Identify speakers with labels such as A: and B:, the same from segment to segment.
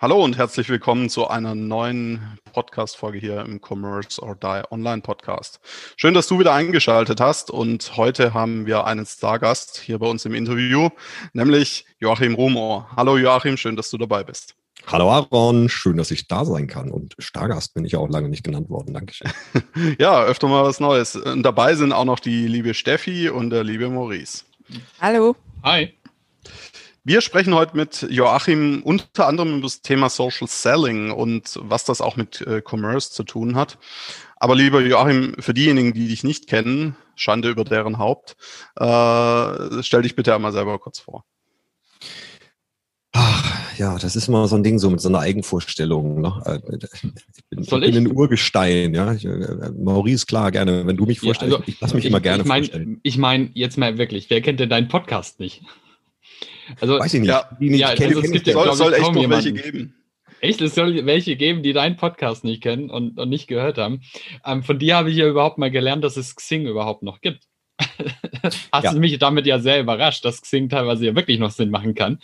A: Hallo und herzlich willkommen zu einer neuen Podcast-Folge hier im Commerce or Die Online Podcast. Schön, dass du wieder eingeschaltet hast und heute haben wir einen Stargast hier bei uns im Interview, nämlich Joachim Rumor. Hallo Joachim, schön, dass du dabei bist.
B: Hallo Aaron, schön, dass ich da sein kann und Stargast bin ich ja auch lange nicht genannt worden. Dankeschön.
A: ja, öfter mal was Neues. Und dabei sind auch noch die liebe Steffi und der liebe Maurice.
C: Hallo.
A: Hi. Wir sprechen heute mit Joachim unter anderem über das Thema Social Selling und was das auch mit äh, Commerce zu tun hat. Aber lieber Joachim, für diejenigen, die dich nicht kennen, Schande über deren Haupt, äh, stell dich bitte einmal selber kurz vor.
B: Ach, ja, das ist immer so ein Ding so mit so einer Eigenvorstellung. Ne? Äh, ich bin, Soll ich? bin ein Urgestein, ja. Ich, äh, Maurice, klar, gerne. Wenn du mich vorstellst, ja, also, ich lass mich ich, immer gerne
C: ich mein,
B: vorstellen.
C: Ich meine, jetzt mal wirklich, wer kennt denn deinen Podcast nicht?
B: Also, Weiß ich nicht.
A: Ja,
B: die nicht
A: ja, also es gibt ja, soll, soll echt noch welche geben.
C: Echt, es soll welche geben, die deinen Podcast nicht kennen und, und nicht gehört haben. Ähm, von dir habe ich ja überhaupt mal gelernt, dass es Xing überhaupt noch gibt. Hast ja. du mich damit ja sehr überrascht, dass Xing teilweise ja wirklich noch Sinn machen kann.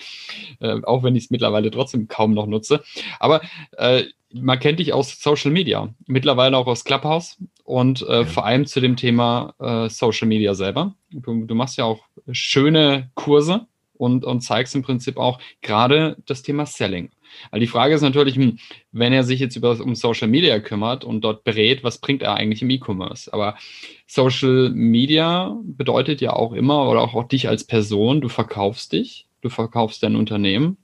C: Äh, auch wenn ich es mittlerweile trotzdem kaum noch nutze. Aber äh, man kennt dich aus Social Media, mittlerweile auch aus Clubhouse und äh, ja. vor allem zu dem Thema äh, Social Media selber. Du, du, machst ja auch schöne Kurse und, und zeigst im Prinzip auch gerade das Thema Selling. Weil die Frage ist natürlich, hm, wenn er sich jetzt über, um Social Media kümmert und dort berät, was bringt er eigentlich im E-Commerce? Aber Social Media bedeutet ja auch immer, oder auch, auch dich als Person, du verkaufst dich, du verkaufst dein Unternehmen.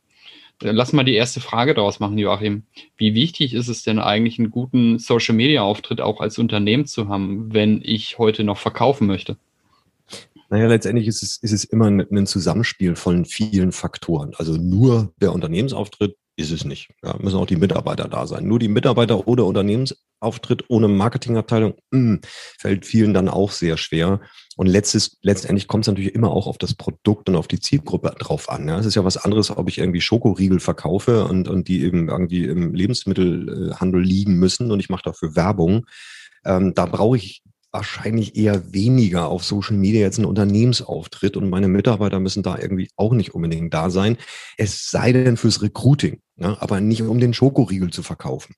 C: Lass mal die erste Frage daraus machen, Joachim. Wie wichtig ist es denn eigentlich, einen guten Social Media Auftritt auch als Unternehmen zu haben, wenn ich heute noch verkaufen möchte?
B: Naja, letztendlich ist es, ist es immer ein, Zusammenspiel von vielen Faktoren. Also nur der Unternehmensauftritt ist es nicht. Ja, müssen auch die Mitarbeiter da sein. Nur die Mitarbeiter oder Unternehmensauftritt ohne Marketingabteilung mh, hm, fällt vielen dann auch sehr schwer. Und letztes, letztendlich kommt es natürlich immer auch auf das Produkt und auf die Zielgruppe drauf an. Ja. Es ist ja was anderes, ob ich irgendwie Schokoriegel verkaufe und, und die eben irgendwie im Lebensmittelhandel liegen müssen und ich mache dafür Werbung. Ähm, da brauche ich wahrscheinlich eher weniger auf Social Media jetzt ein Unternehmensauftritt und meine Mitarbeiter müssen da irgendwie auch nicht unbedingt da sein. Es sei denn fürs Recruiting, ja, aber nicht um den Schokoriegel zu verkaufen.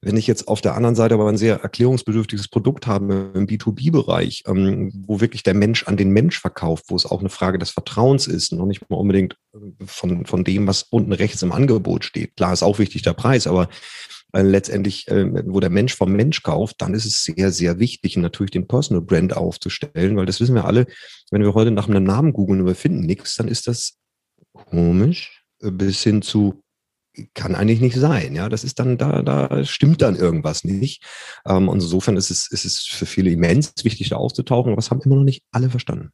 B: Wenn ich jetzt auf der anderen Seite aber ein sehr erklärungsbedürftiges Produkt habe im B2B-Bereich, ähm, wo wirklich der Mensch an den Mensch verkauft, wo es auch eine Frage des Vertrauens ist, noch nicht mal unbedingt von, von dem, was unten rechts im Angebot steht. Klar ist auch wichtig der Preis, aber äh, letztendlich, äh, wo der Mensch vom Mensch kauft, dann ist es sehr, sehr wichtig, natürlich den Personal Brand aufzustellen, weil das wissen wir alle, wenn wir heute nach einem Namen googeln und wir finden nichts, dann ist das komisch bis hin zu kann eigentlich nicht sein. Ja, das ist dann, da, da stimmt dann irgendwas nicht. Ähm, und insofern ist es, ist es für viele immens wichtig, da aufzutauchen, aber das haben immer noch nicht alle verstanden.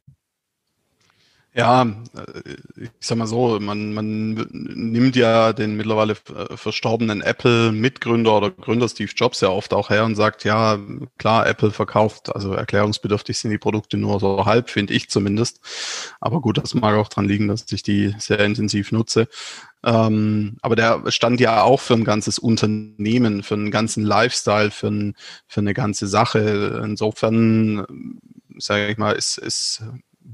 A: Ja, äh, ich sag mal so, man, man nimmt ja den mittlerweile äh, verstorbenen Apple-Mitgründer oder Gründer Steve Jobs ja oft auch her und sagt, ja, klar, Apple verkauft, also erklärungsbedürftig sind die Produkte nur so halb, finde ich zumindest. Aber gut, das mag auch dran liegen, dass ich die sehr intensiv nutze. Ähm, aber der stand ja auch für ein ganzes Unternehmen, für einen ganzen Lifestyle, für, ein, für eine ganze Sache. Insofern, sage ich mal, ist, ist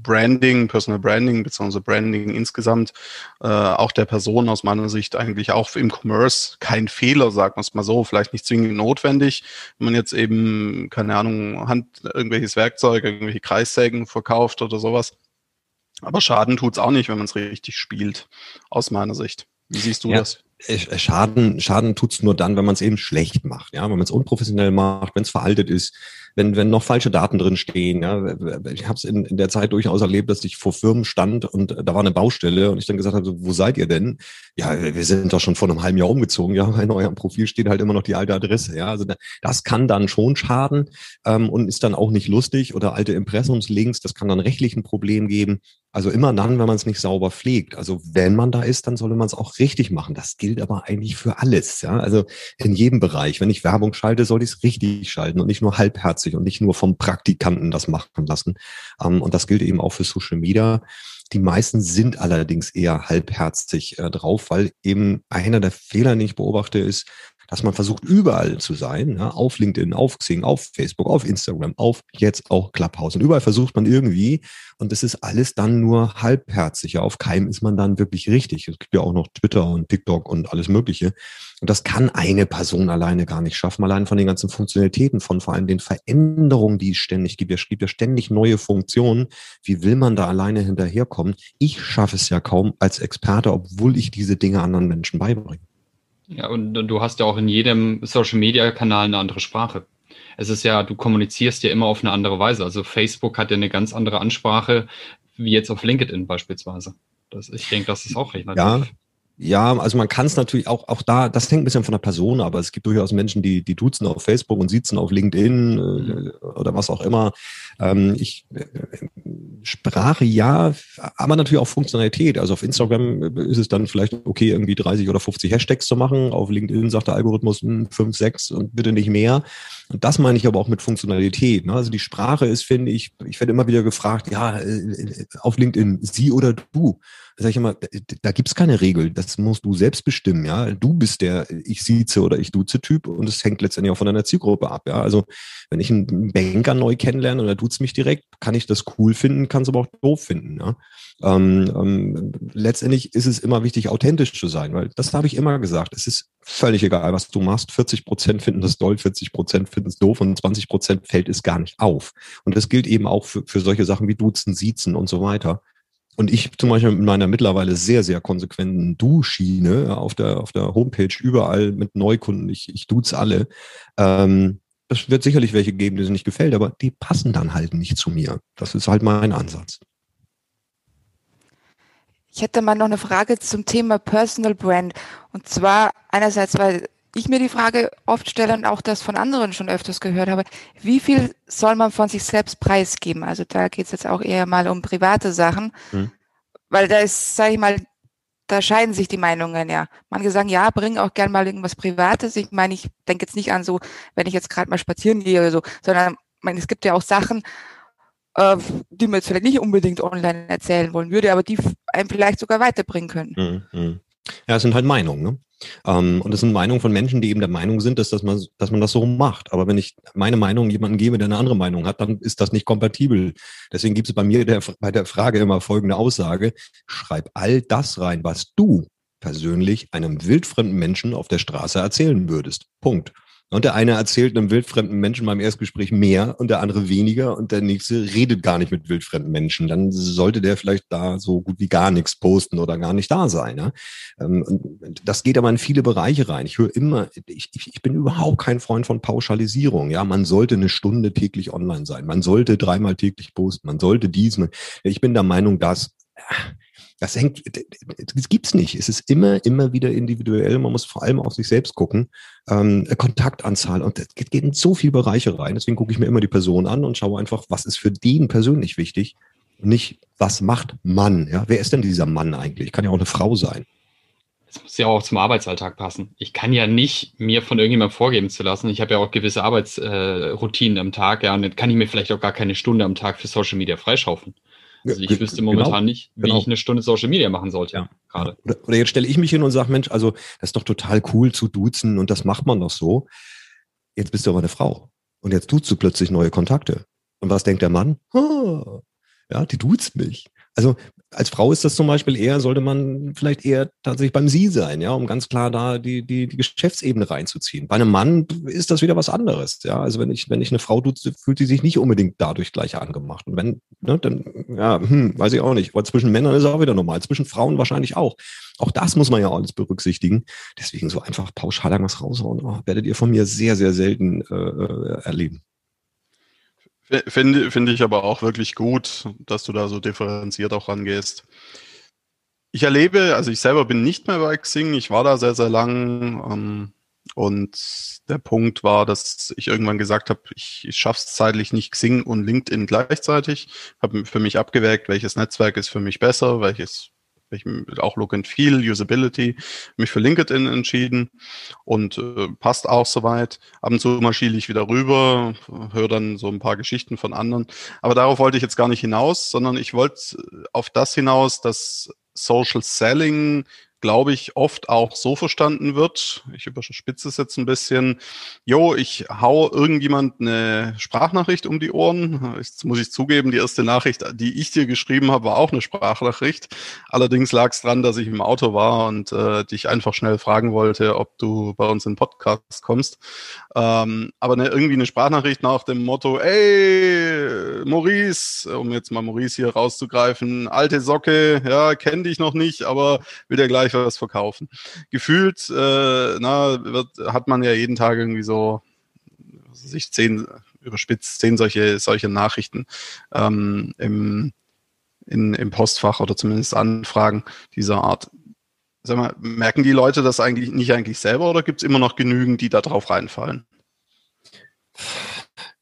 A: Branding, Personal Branding beziehungsweise Branding insgesamt äh, auch der Person aus meiner Sicht eigentlich auch im Commerce kein Fehler, sagt man es mal so, vielleicht nicht zwingend notwendig, wenn man jetzt eben, keine Ahnung, Hand, irgendwelches Werkzeug, irgendwelche Kreissägen verkauft oder sowas. Aber Schaden tut's auch nicht, wenn man es richtig spielt, aus meiner Sicht. Wie siehst du ja. das?
B: Schaden, Schaden tut's nur dann, wenn man es eben schlecht macht, ja, wenn man es unprofessionell macht, wenn es veraltet ist, wenn, wenn noch falsche Daten drin stehen. Ja. Ich habe es in, in der Zeit durchaus erlebt, dass ich vor Firmen stand und da war eine Baustelle und ich dann gesagt habe, wo seid ihr denn? Ja, wir sind doch schon vor einem halben Jahr umgezogen. Ja, in eurem Profil steht halt immer noch die alte Adresse. Ja, also das kann dann schon schaden ähm, und ist dann auch nicht lustig oder alte Impressumslinks. Das kann dann rechtlich ein Problem geben. Also immer dann, wenn man es nicht sauber pflegt. Also wenn man da ist, dann sollte man es auch richtig machen. Das gilt aber eigentlich für alles. Ja, also in jedem Bereich. Wenn ich Werbung schalte, soll ich es richtig schalten und nicht nur halbherzig und nicht nur vom Praktikanten das machen lassen. Ähm, und das gilt eben auch für Social Media. Die meisten sind allerdings eher halbherzig äh, drauf, weil eben einer der Fehler, den ich beobachte, ist, dass man versucht, überall zu sein, ja, auf LinkedIn, auf Xing, auf Facebook, auf Instagram, auf jetzt auch Clubhouse. Und überall versucht man irgendwie, und das ist alles dann nur halbherzig. Ja, auf keinem ist man dann wirklich richtig. Es gibt ja auch noch Twitter und TikTok und alles Mögliche. Und das kann eine Person alleine gar nicht schaffen, allein von den ganzen Funktionalitäten, von vor allem den Veränderungen, die es ständig gibt. Es gibt ja ständig neue Funktionen. Wie will man da alleine hinterherkommen? Ich schaffe es ja kaum als Experte, obwohl ich diese Dinge anderen Menschen beibringe.
C: Ja, und du hast ja auch in jedem Social-Media-Kanal eine andere Sprache. Es ist ja, du kommunizierst ja immer auf eine andere Weise. Also Facebook hat ja eine ganz andere Ansprache, wie jetzt auf LinkedIn beispielsweise. Das, ich denke, das ist auch recht
B: Ja, ja, also man kann es natürlich auch, auch da, das hängt ein bisschen von der Person, aber es gibt durchaus Menschen, die, die duzen auf Facebook und siezen auf LinkedIn äh, oder was auch immer. Ähm, ich, äh, Sprache ja, aber natürlich auch Funktionalität. Also auf Instagram ist es dann vielleicht okay, irgendwie 30 oder 50 Hashtags zu machen. Auf LinkedIn sagt der Algorithmus 5, hm, 6 und bitte nicht mehr. Und das meine ich aber auch mit Funktionalität. Ne? Also die Sprache ist, finde ich, ich werde immer wieder gefragt, ja, äh, auf LinkedIn, sie oder du. Da sage ich immer, da gibt's keine Regel. Das musst du selbst bestimmen, ja. Du bist der ich sieze oder ich duze Typ und es hängt letztendlich auch von deiner Zielgruppe ab, ja. Also wenn ich einen Banker neu kennenlerne oder duzt mich direkt, kann ich das cool finden, kann es aber auch doof finden, ja. Ähm, ähm, letztendlich ist es immer wichtig, authentisch zu sein, weil das habe ich immer gesagt. Es ist völlig egal, was du machst. 40 Prozent finden das doll, 40 Prozent finden es doof und 20 Prozent fällt es gar nicht auf. Und das gilt eben auch für, für solche Sachen wie Duzen, Siezen und so weiter. Und ich zum Beispiel mit meiner mittlerweile sehr, sehr konsequenten Du-Schiene auf der, auf der Homepage überall mit Neukunden, ich, ich duze alle. Ähm, es wird sicherlich welche geben, die es nicht gefällt, aber die passen dann halt nicht zu mir. Das ist halt mein Ansatz.
D: Ich hätte mal noch eine Frage zum Thema Personal Brand. Und zwar einerseits, weil ich mir die Frage oft stelle und auch das von anderen schon öfters gehört habe, wie viel soll man von sich selbst preisgeben? Also da geht es jetzt auch eher mal um private Sachen, hm. weil da ist, sage ich mal, da scheiden sich die Meinungen ja. Manche sagen, ja, bring auch gern mal irgendwas Privates. Ich meine, ich denke jetzt nicht an so, wenn ich jetzt gerade mal spazieren gehe oder so, sondern meine, es gibt ja auch Sachen, äh, die man jetzt vielleicht nicht unbedingt online erzählen wollen würde, aber die einem vielleicht sogar weiterbringen können.
B: Hm, hm. Ja, es sind halt Meinungen. Ne? Ähm, und das sind Meinungen von Menschen, die eben der Meinung sind, dass, dass, man, dass man das so macht. Aber wenn ich meine Meinung jemandem gebe, der eine andere Meinung hat, dann ist das nicht kompatibel. Deswegen gibt es bei mir der, bei der Frage immer folgende Aussage. Schreib all das rein, was du persönlich einem wildfremden Menschen auf der Straße erzählen würdest. Punkt. Und der eine erzählt einem wildfremden Menschen beim Erstgespräch mehr und der andere weniger und der nächste redet gar nicht mit wildfremden Menschen. Dann sollte der vielleicht da so gut wie gar nichts posten oder gar nicht da sein. Ja? Ähm, das geht aber in viele Bereiche rein. Ich höre immer, ich, ich bin überhaupt kein Freund von Pauschalisierung. Ja, man sollte eine Stunde täglich online sein. Man sollte dreimal täglich posten. Man sollte dies. Ich bin der Meinung, dass das hängt, das gibt's nicht. Es ist immer, immer wieder individuell. Man muss vor allem auf sich selbst gucken. Ähm, Kontaktanzahl und das geht in so viele Bereiche rein. Deswegen gucke ich mir immer die Person an und schaue einfach, was ist für den persönlich wichtig. Und nicht, was macht Mann? Ja, wer ist denn dieser Mann eigentlich? Kann ja auch eine Frau sein.
C: Das muss ja auch zum Arbeitsalltag passen. Ich kann ja nicht mir von irgendjemandem vorgeben zu lassen. Ich habe ja auch gewisse Arbeitsroutinen äh, am Tag, ja, und dann kann ich mir vielleicht auch gar keine Stunde am Tag für Social Media freischaufeln. Also ich wüsste momentan genau. nicht, wie genau. ich eine Stunde Social Media machen sollte. Ja. Gerade.
B: Oder, oder jetzt stelle ich mich hin und sage, Mensch, also das ist doch total cool zu duzen und das macht man doch so. Jetzt bist du aber eine Frau. Und jetzt duzt du plötzlich neue Kontakte. Und was denkt der Mann? Oh, ja, die duzt mich. Also als Frau ist das zum Beispiel eher, sollte man vielleicht eher tatsächlich beim Sie sein, ja, um ganz klar da die, die, die Geschäftsebene reinzuziehen. Bei einem Mann ist das wieder was anderes, ja. Also wenn ich, wenn ich eine Frau tue, fühlt sie sich nicht unbedingt dadurch gleich angemacht. Und wenn, ne, dann, ja, hm, weiß ich auch nicht. Aber zwischen Männern ist auch wieder normal, zwischen Frauen wahrscheinlich auch. Auch das muss man ja alles berücksichtigen. Deswegen so einfach pauschal irgendwas raushauen, oh, werdet ihr von mir sehr, sehr selten äh, äh erleben.
A: Finde, finde ich aber auch wirklich gut, dass du da so differenziert auch rangehst. Ich erlebe, also ich selber bin nicht mehr bei Xing, ich war da sehr, sehr lang. Ähm, und der Punkt war, dass ich irgendwann gesagt habe, ich, ich schaffe es zeitlich nicht Xing und LinkedIn gleichzeitig. Habe für mich abgewägt, welches Netzwerk ist für mich besser, welches ich auch Look and Feel, Usability, mich für LinkedIn entschieden und äh, passt auch soweit. Ab und zu mal schiele ich wieder rüber, höre dann so ein paar Geschichten von anderen. Aber darauf wollte ich jetzt gar nicht hinaus, sondern ich wollte auf das hinaus, dass Social Selling glaube ich, oft auch so verstanden wird. Ich überspitze es jetzt ein bisschen. Jo, ich hau irgendjemand eine Sprachnachricht um die Ohren. Jetzt muss ich zugeben, die erste Nachricht, die ich dir geschrieben habe, war auch eine Sprachnachricht. Allerdings lag es dran, dass ich im Auto war und äh, dich einfach schnell fragen wollte, ob du bei uns in den Podcast kommst. Ähm, aber eine, irgendwie eine Sprachnachricht nach dem Motto, ey, Maurice, um jetzt mal Maurice hier rauszugreifen, alte Socke, ja, kenn dich noch nicht, aber will dir gleich was verkaufen. Gefühlt, äh, na, wird, hat man ja jeden Tag irgendwie so sich zehn überspitzt, zehn solche, solche Nachrichten ähm, im, in, im Postfach oder zumindest Anfragen dieser Art. Mal, merken die Leute das eigentlich nicht eigentlich selber oder gibt es immer noch genügend, die da drauf reinfallen?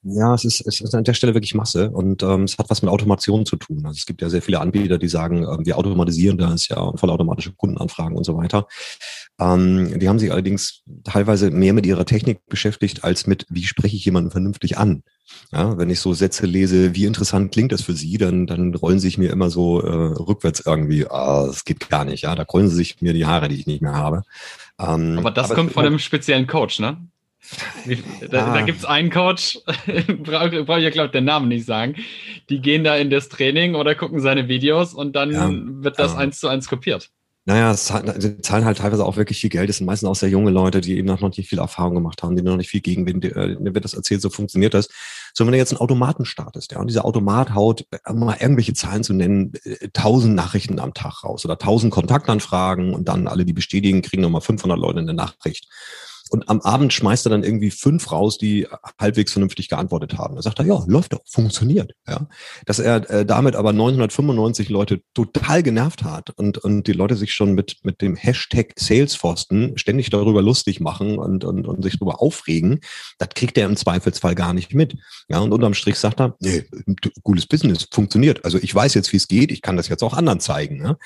B: Ja, es ist, es ist an der Stelle wirklich Masse und ähm, es hat was mit Automation zu tun. Also es gibt ja sehr viele Anbieter, die sagen, ähm, wir automatisieren das ja vollautomatische Kundenanfragen und so weiter. Ähm, die haben sich allerdings teilweise mehr mit ihrer Technik beschäftigt, als mit, wie spreche ich jemanden vernünftig an. Ja, wenn ich so Sätze lese, wie interessant klingt das für Sie, dann, dann rollen sich mir immer so äh, rückwärts irgendwie, ah, das geht gar nicht, ja, da krollen sich mir die Haare, die ich nicht mehr habe.
C: Ähm, aber das aber kommt von einem speziellen Coach, ne? Da, ah. da gibt es einen Coach, brauche brauch ich ja, glaube ich, den Namen nicht sagen. Die gehen da in das Training oder gucken seine Videos und dann ja. wird das ja. eins zu eins kopiert.
B: Naja, sie zahlen halt teilweise auch wirklich viel Geld. Das sind meistens auch sehr junge Leute, die eben noch nicht viel Erfahrung gemacht haben, die noch nicht viel Gegenwind, äh, mir wird das erzählt, so funktioniert das. So, wenn du jetzt einen Automaten startest, ja, und dieser Automat haut, um mal irgendwelche Zahlen zu nennen, äh, tausend Nachrichten am Tag raus oder tausend Kontaktanfragen und dann alle, die bestätigen, kriegen nochmal 500 Leute eine Nachricht. Und am Abend schmeißt er dann irgendwie fünf raus, die halbwegs vernünftig geantwortet haben. Da sagt er, ja, läuft doch, funktioniert. Ja, dass er äh, damit aber 995 Leute total genervt hat und und die Leute sich schon mit mit dem Hashtag Salesforsten ständig darüber lustig machen und und, und sich darüber aufregen, das kriegt er im Zweifelsfall gar nicht mit. Ja, und unterm Strich sagt er, nee, cooles Business, funktioniert. Also ich weiß jetzt, wie es geht, ich kann das jetzt auch anderen zeigen. Ja?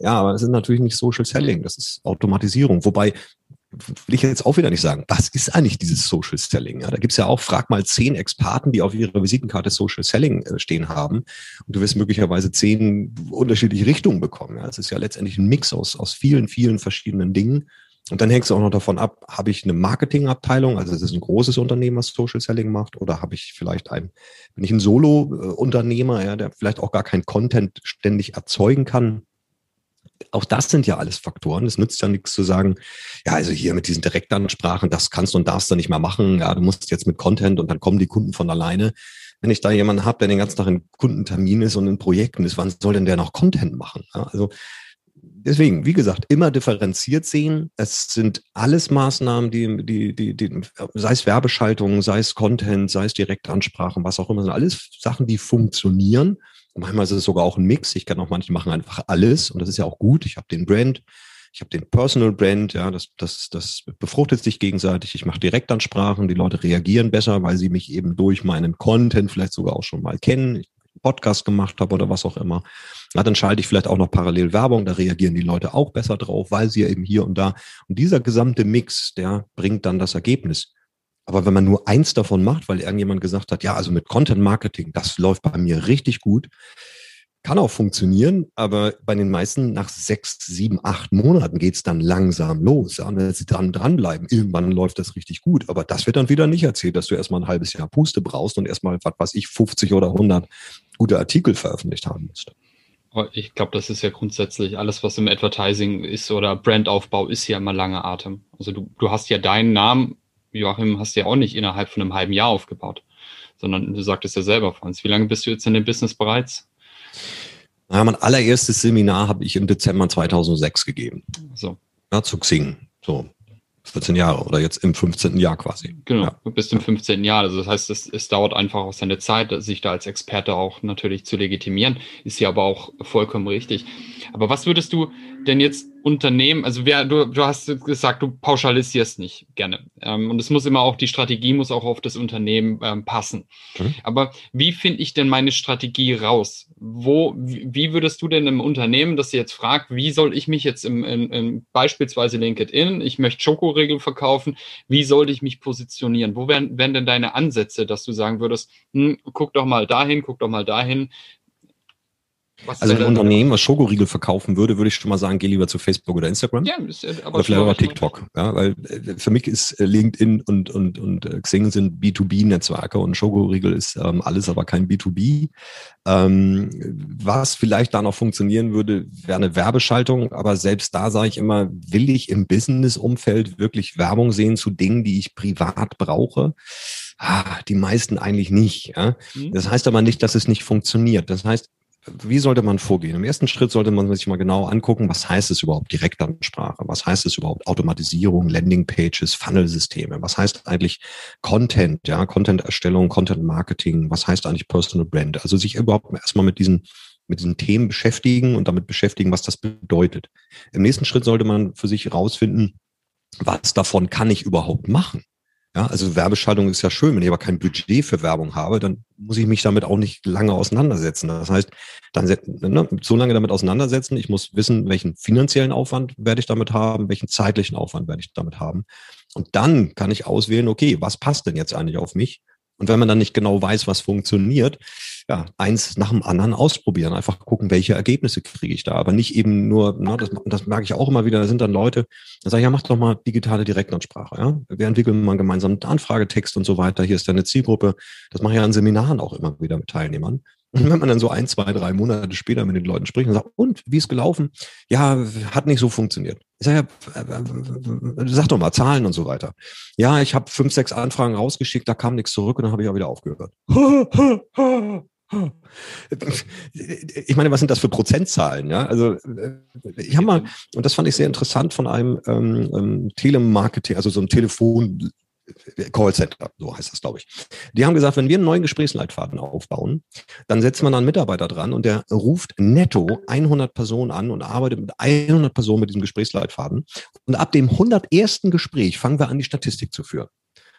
B: Ja, aber das ist natürlich nicht Social Selling, das ist Automatisierung. Wobei will ich jetzt auch wieder nicht sagen, was ist eigentlich dieses Social Selling? Ja, da gibt's ja auch, frag mal zehn Experten, die auf ihrer Visitenkarte Social Selling äh, stehen haben und du wirst möglicherweise zehn unterschiedliche Richtungen bekommen. Ja, es ist ja letztendlich ein Mix aus, aus vielen, vielen verschiedenen Dingen. Und dann hängst du auch noch davon ab, habe ich eine Marketingabteilung, also es ist ein großes Unternehmen, was Social Selling macht, oder habe ich vielleicht ein, bin ich ein Solo-Unternehmer, ja, der vielleicht auch gar kein Content ständig erzeugen kann, auch das sind ja alles Faktoren. Es nützt ja nichts zu sagen, ja, also hier mit diesen Direktansprachen, das kannst und darfst du nicht mehr machen. Ja, du musst jetzt mit Content und dann kommen die Kunden von alleine. Wenn ich da jemanden habe, der den ganzen Tag in Kundentermin ist und in Projekten ist, wann soll denn der noch Content machen? Ja, also deswegen, wie gesagt, immer differenziert sehen. Es sind alles Maßnahmen, die, die, die, die, sei es Werbeschaltungen, sei es Content, sei es Direktansprachen, was auch immer, sind alles Sachen, die funktionieren Manchmal ist es sogar auch ein Mix. Ich kann auch manche machen einfach alles und das ist ja auch gut. Ich habe den Brand, ich habe den Personal Brand, ja, das, das, das befruchtet sich gegenseitig. Ich mache Direktansprachen, die Leute reagieren besser, weil sie mich eben durch meinen Content vielleicht sogar auch schon mal kennen. Ich Podcast gemacht habe oder was auch immer. Ja, dann schalte ich vielleicht auch noch parallel Werbung, da reagieren die Leute auch besser drauf, weil sie ja eben hier und da. Und dieser gesamte Mix, der bringt dann das Ergebnis. Aber wenn man nur eins davon macht, weil irgendjemand gesagt hat, ja, also mit Content Marketing, das läuft bei mir richtig gut, kann auch funktionieren, aber bei den meisten nach sechs, sieben, acht Monaten geht's dann langsam los. Ja, wenn sie dran dranbleiben, irgendwann läuft das richtig gut. Aber das wird dann wieder nicht erzählt, dass du erstmal ein halbes Jahr Puste brauchst und erstmal, was weiß ich, 50 oder 100 gute Artikel veröffentlicht haben musst.
C: Ich glaube, das ist ja grundsätzlich alles, was im Advertising ist oder Brandaufbau, ist ja immer lange Atem. Also du, du hast ja deinen Namen Joachim, hast du ja auch nicht innerhalb von einem halben Jahr aufgebaut, sondern du sagtest ja selber, Franz. Wie lange bist du jetzt in dem Business bereits?
B: Na, mein allererstes Seminar habe ich im Dezember 2006 gegeben. So. Ja, zu Xing. So. 14 Jahre oder jetzt im 15. Jahr quasi.
C: Genau, ja. du bist im 15. Jahr. Also das heißt, es, es dauert einfach auch seine Zeit, sich da als Experte auch natürlich zu legitimieren. Ist ja aber auch vollkommen richtig. Aber was würdest du denn jetzt Unternehmen, also wer, du, du hast gesagt, du pauschalisierst nicht gerne. Ähm, und es muss immer auch, die Strategie muss auch auf das Unternehmen ähm, passen. Mhm. Aber wie finde ich denn meine Strategie raus? Wo, wie würdest du denn im Unternehmen, das jetzt fragt, wie soll ich mich jetzt im, im, im beispielsweise LinkedIn, ich möchte Schokoriegel verkaufen, wie sollte ich mich positionieren? Wo wären, wären denn deine Ansätze, dass du sagen würdest, hm, guck doch mal dahin, guck doch mal dahin,
B: was also ein Unternehmen, was Schokoriegel verkaufen würde, würde ich schon mal sagen, geh lieber zu Facebook oder Instagram. Ja, ist, aber oder vielleicht auch TikTok. Ja, weil äh, für mich ist äh, LinkedIn und, und, und äh, Xing sind B2B-Netzwerke und Schokoriegel ist ähm, alles, aber kein B2B. Ähm, was vielleicht da noch funktionieren würde, wäre eine Werbeschaltung, aber selbst da sage ich immer, will ich im Business-Umfeld wirklich Werbung sehen zu Dingen, die ich privat brauche? Ah, die meisten eigentlich nicht. Ja? Mhm. Das heißt aber nicht, dass es nicht funktioniert. Das heißt, wie sollte man vorgehen? Im ersten Schritt sollte man sich mal genau angucken, was heißt es überhaupt Direktansprache? Was heißt es überhaupt Automatisierung, Landingpages, Funnelsysteme? Was heißt eigentlich Content, ja, Content-Erstellung, Content-Marketing? Was heißt eigentlich Personal Brand? Also sich überhaupt erstmal mit diesen mit diesen Themen beschäftigen und damit beschäftigen, was das bedeutet. Im nächsten Schritt sollte man für sich herausfinden, was davon kann ich überhaupt machen? Ja, also Werbeschaltung ist ja schön, wenn ich aber kein Budget für Werbung habe, dann muss ich mich damit auch nicht lange auseinandersetzen. Das heißt, dann ne, so lange damit auseinandersetzen, ich muss wissen, welchen finanziellen Aufwand werde ich damit haben, welchen zeitlichen Aufwand werde ich damit haben. Und dann kann ich auswählen, okay, was passt denn jetzt eigentlich auf mich? Und wenn man dann nicht genau weiß, was funktioniert, ja, eins nach dem anderen ausprobieren, einfach gucken, welche Ergebnisse kriege ich da. Aber nicht eben nur, na, das, das merke ich auch immer wieder, da sind dann Leute, da sage ich, ja, mach doch mal digitale Direktansprache. Ja? Wir entwickeln mal gemeinsam einen Anfragetext und so weiter. Hier ist deine Zielgruppe. Das mache ich ja in Seminaren auch immer wieder mit Teilnehmern. Und wenn man dann so ein, zwei, drei Monate später mit den Leuten spricht und sagt, und wie ist gelaufen? Ja, hat nicht so funktioniert. Ich sage, ja, sag doch mal Zahlen und so weiter. Ja, ich habe fünf, sechs Anfragen rausgeschickt, da kam nichts zurück und dann habe ich auch wieder aufgehört. Ich meine, was sind das für Prozentzahlen? Ja, also ich habe mal, und das fand ich sehr interessant von einem ähm, ähm Telemarketing, also so einem Telefon Callcenter, so heißt das, glaube ich. Die haben gesagt, wenn wir einen neuen Gesprächsleitfaden aufbauen, dann setzt man einen Mitarbeiter dran und der ruft netto 100 Personen an und arbeitet mit 100 Personen mit diesem Gesprächsleitfaden. Und ab dem 101. Gespräch fangen wir an, die Statistik zu führen.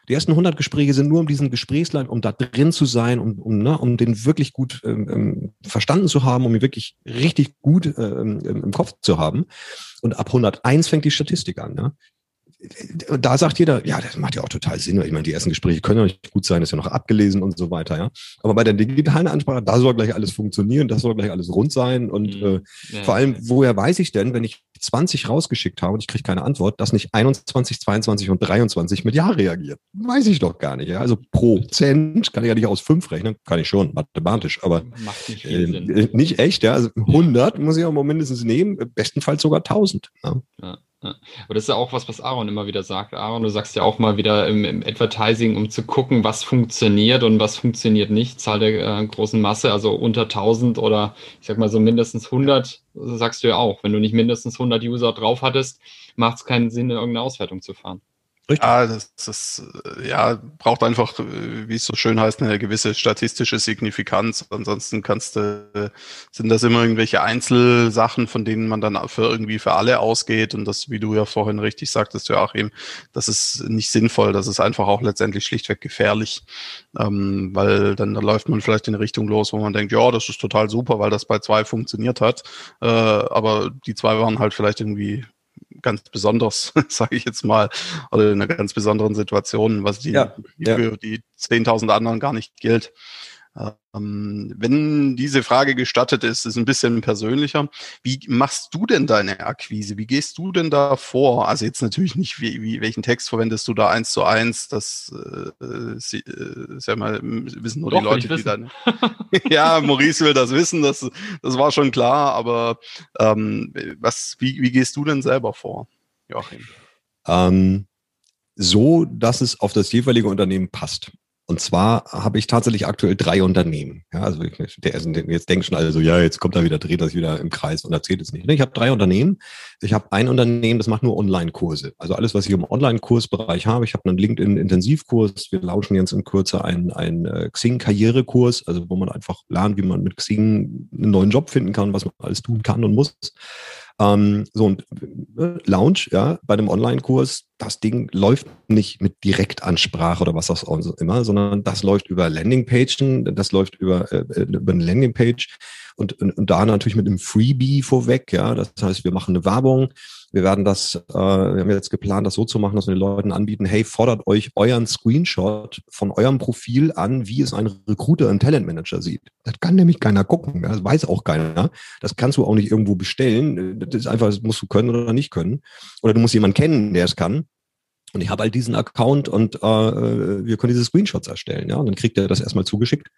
B: Die ersten 100 Gespräche sind nur um diesen Gesprächsleit, um da drin zu sein, um, um, ne, um den wirklich gut ähm, ähm verstanden zu haben, um ihn wirklich richtig gut ähm, im Kopf zu haben. Und ab 101 fängt die Statistik an. Ne? Und da sagt jeder, ja, das macht ja auch total Sinn. Ich meine, die ersten Gespräche können ja nicht gut sein, ist ja noch abgelesen und so weiter, ja. Aber bei der digitalen Ansprache, da soll gleich alles funktionieren, das soll gleich alles rund sein. Und mhm. äh, ja, vor allem, woher weiß ich denn, wenn ich 20 rausgeschickt habe und ich kriege keine Antwort, dass nicht 21, 22 und 23 mit Ja reagiert? Weiß ich doch gar nicht. Ja? Also Prozent kann ich ja nicht aus fünf rechnen, kann ich schon, mathematisch, aber Macht nicht, äh, Sinn. nicht echt. Ja? Also 100 muss ich auch mal mindestens nehmen, bestenfalls sogar 1000. Ja. ja.
C: Aber das ist ja auch was, was Aaron immer wieder sagt. Aaron, du sagst ja auch mal wieder im, im Advertising, um zu gucken, was funktioniert und was funktioniert nicht, Zahl der äh, großen Masse, also unter 1000 oder ich sag mal so mindestens 100, sagst du ja auch. Wenn du nicht mindestens 100 User drauf hattest, macht es keinen Sinn, in irgendeine Auswertung zu fahren.
A: Richtig. Ja, das, das ja, braucht einfach, wie es so schön heißt, eine gewisse statistische Signifikanz. Ansonsten kannst du, sind das immer irgendwelche Einzelsachen, von denen man dann für irgendwie für alle ausgeht. Und das, wie du ja vorhin richtig sagtest, Joachim, das ist nicht sinnvoll. Das ist einfach auch letztendlich schlichtweg gefährlich. Ähm, weil dann läuft man vielleicht in eine Richtung los, wo man denkt, ja, das ist total super, weil das bei zwei funktioniert hat. Äh, aber die zwei waren halt vielleicht irgendwie ganz besonders, sage ich jetzt mal, oder in einer ganz besonderen Situation, was die, ja, ja. für die 10.000 anderen gar nicht gilt. Ähm, wenn diese Frage gestattet ist, ist ein bisschen persönlicher. Wie machst du denn deine Akquise? Wie gehst du denn da vor? Also jetzt natürlich nicht, wie, wie welchen Text verwendest du da eins zu eins? Das äh, sie, äh, ja mal, wissen nur Doch, die Leute, die dann. ja, Maurice will das wissen, das, das war schon klar, aber ähm, was, wie, wie gehst du denn selber vor, Joachim?
B: Ähm, so, dass es auf das jeweilige Unternehmen passt. Und zwar habe ich tatsächlich aktuell drei Unternehmen. Ja, also der, jetzt denken schon alle so, ja, jetzt kommt er wieder, dreht das wieder im Kreis und erzählt es nicht. Ich habe drei Unternehmen. Ich habe ein Unternehmen, das macht nur Online-Kurse. Also alles, was ich im Online-Kursbereich habe. Ich habe einen LinkedIn-Intensivkurs. Wir lauschen jetzt in Kürze einen, einen äh, Xing-Karrierekurs, also wo man einfach lernt, wie man mit Xing einen neuen Job finden kann, was man alles tun kann und muss. Ähm, so und äh, Lounge, ja, bei einem Online-Kurs, das Ding läuft nicht mit Direktansprache oder was auch immer, sondern das läuft über Landingpagen, das läuft über, äh, über eine Landingpage und, und, und da natürlich mit einem Freebie vorweg, ja. Das heißt, wir machen eine Werbung, wir werden das, äh, wir haben jetzt geplant, das so zu machen, dass wir den Leuten anbieten, hey, fordert euch euren Screenshot von eurem Profil an, wie es ein Recruiter im Talentmanager sieht. Das kann nämlich keiner gucken, das weiß auch keiner. Das kannst du auch nicht irgendwo bestellen. Das ist einfach, das musst du können oder nicht können. Oder du musst jemanden kennen, der es kann. Und ich habe halt diesen Account und äh, wir können diese Screenshots erstellen. Ja, und dann kriegt er das erstmal zugeschickt.